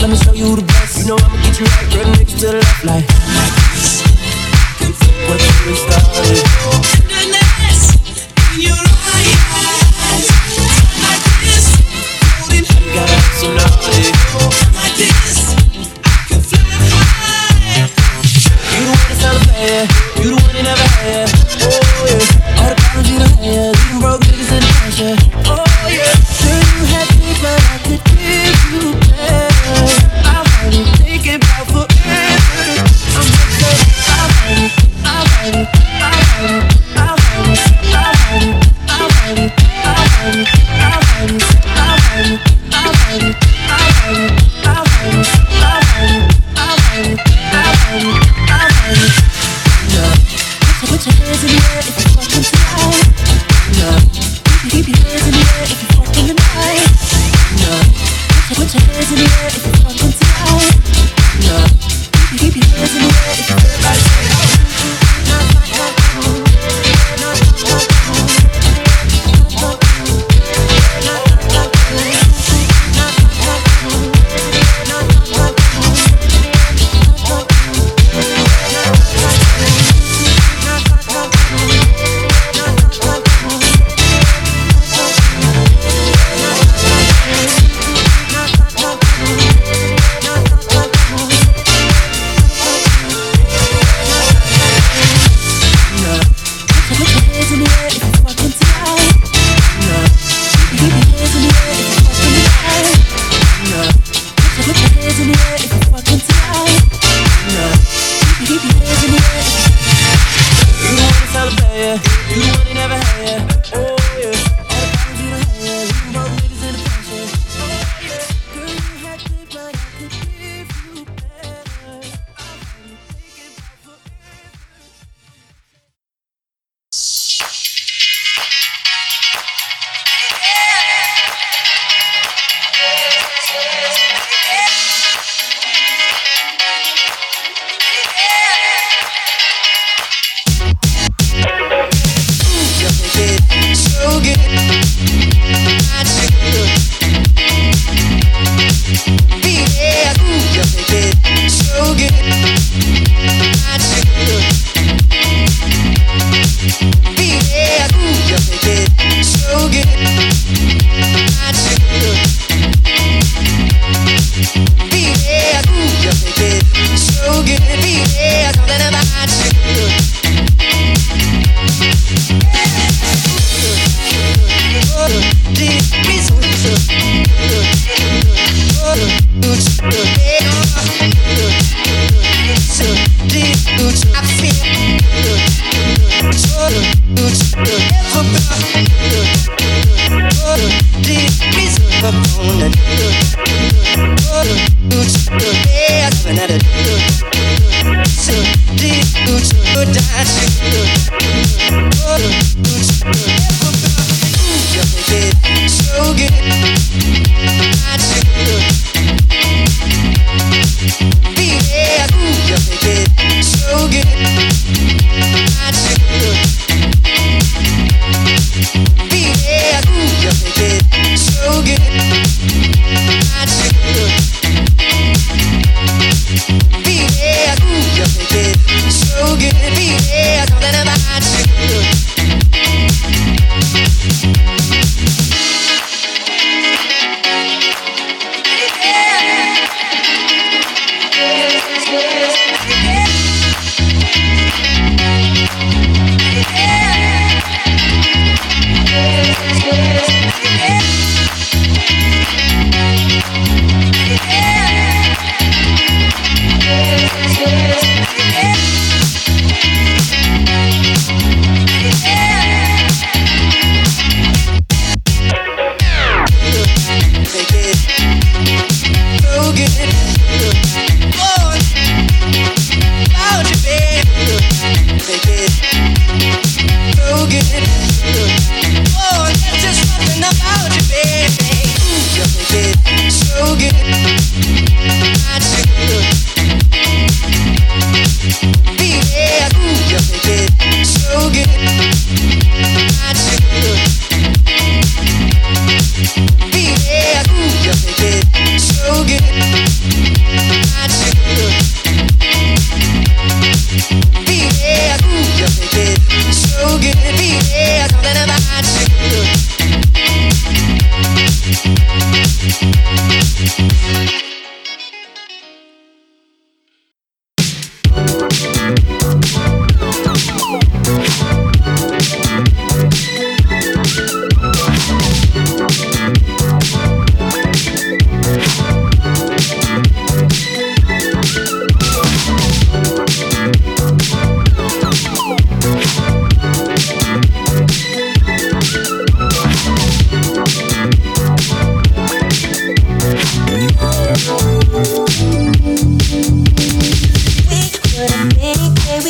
let me show you the best. You know I'ma get you right, girl, next to the left, like.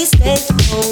Thank you.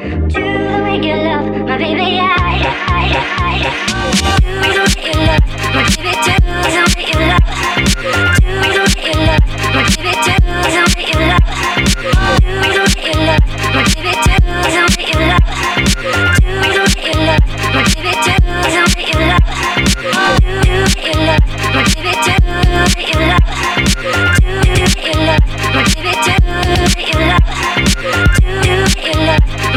Do it, do you love. Do baby do it, love. Give it to me, love.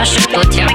下许多。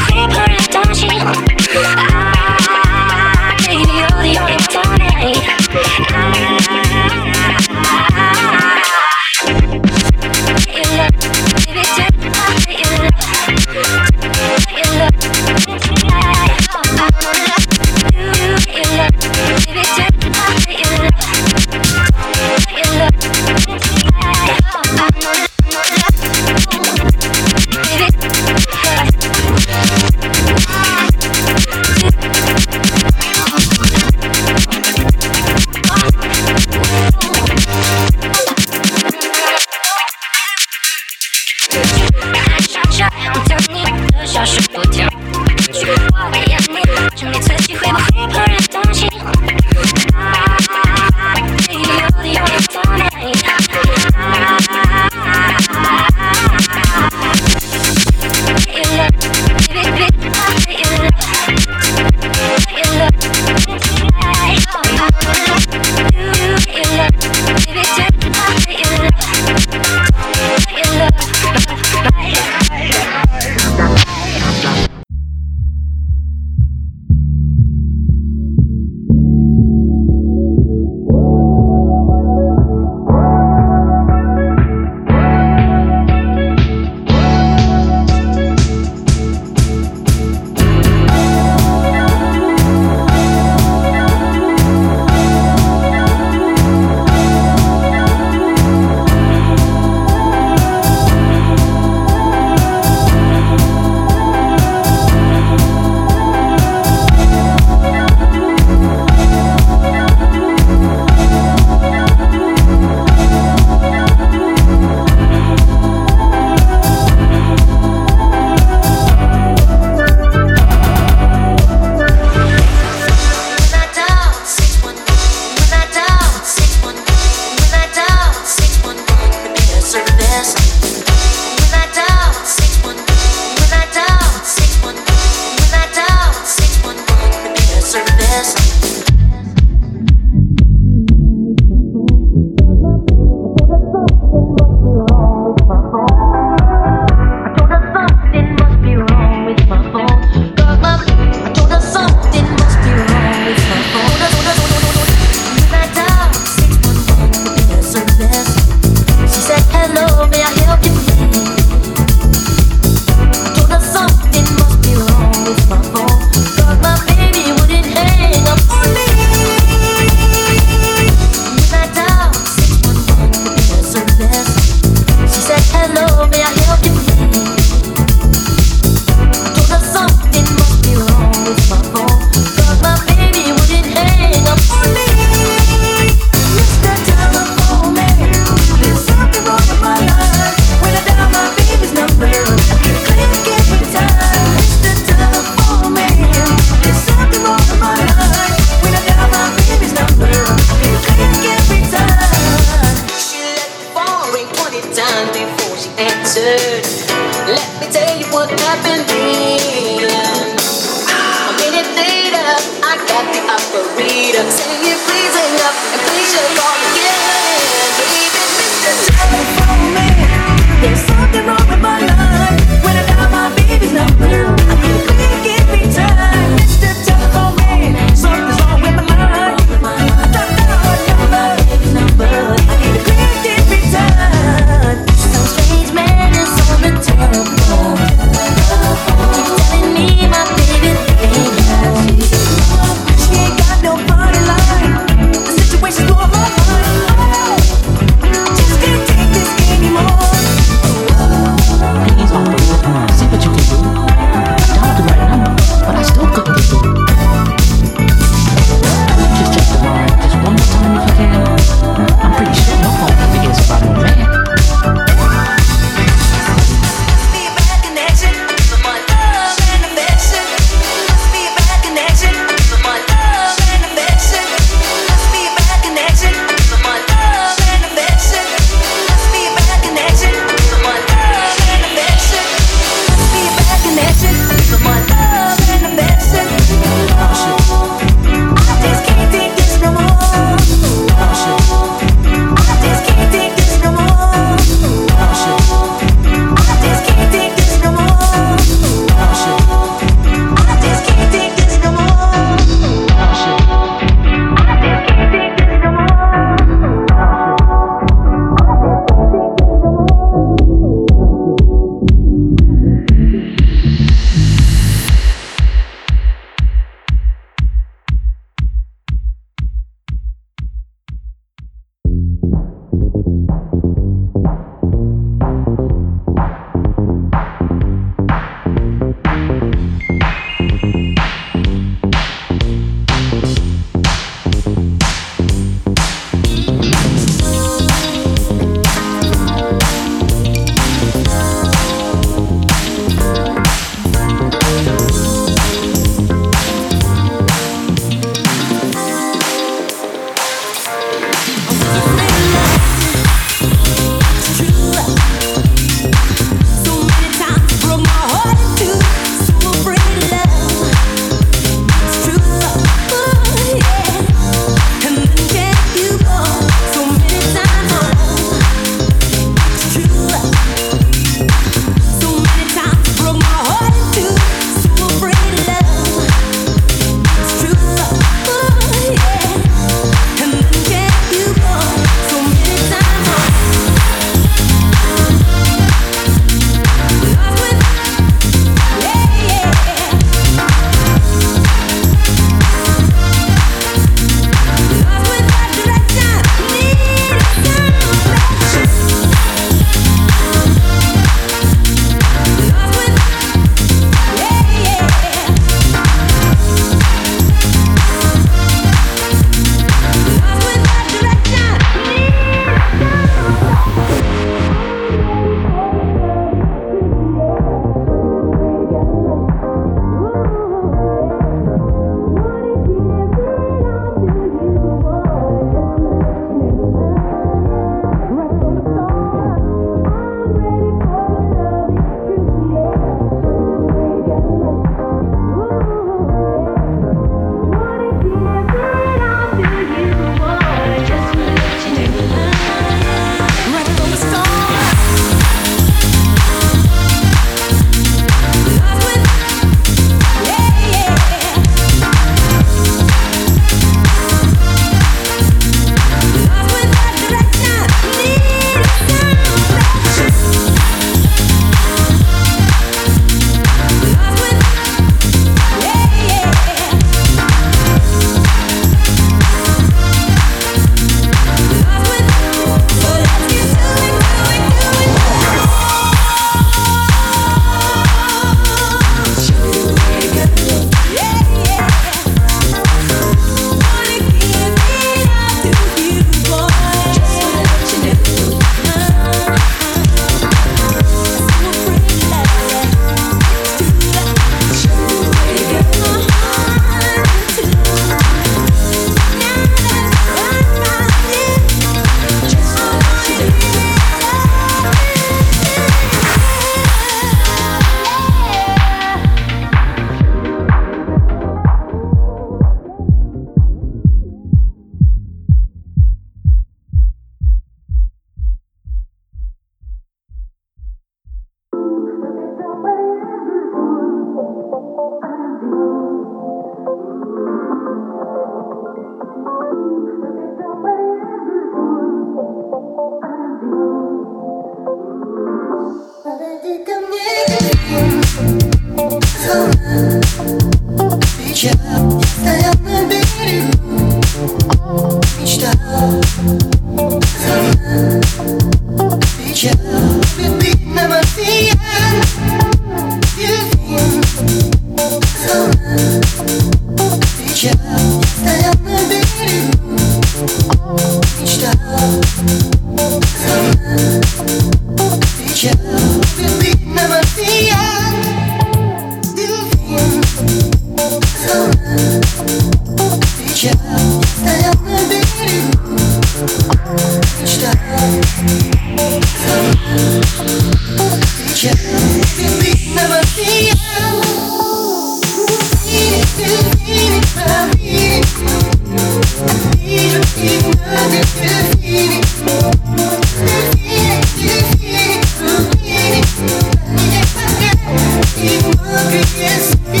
Yes.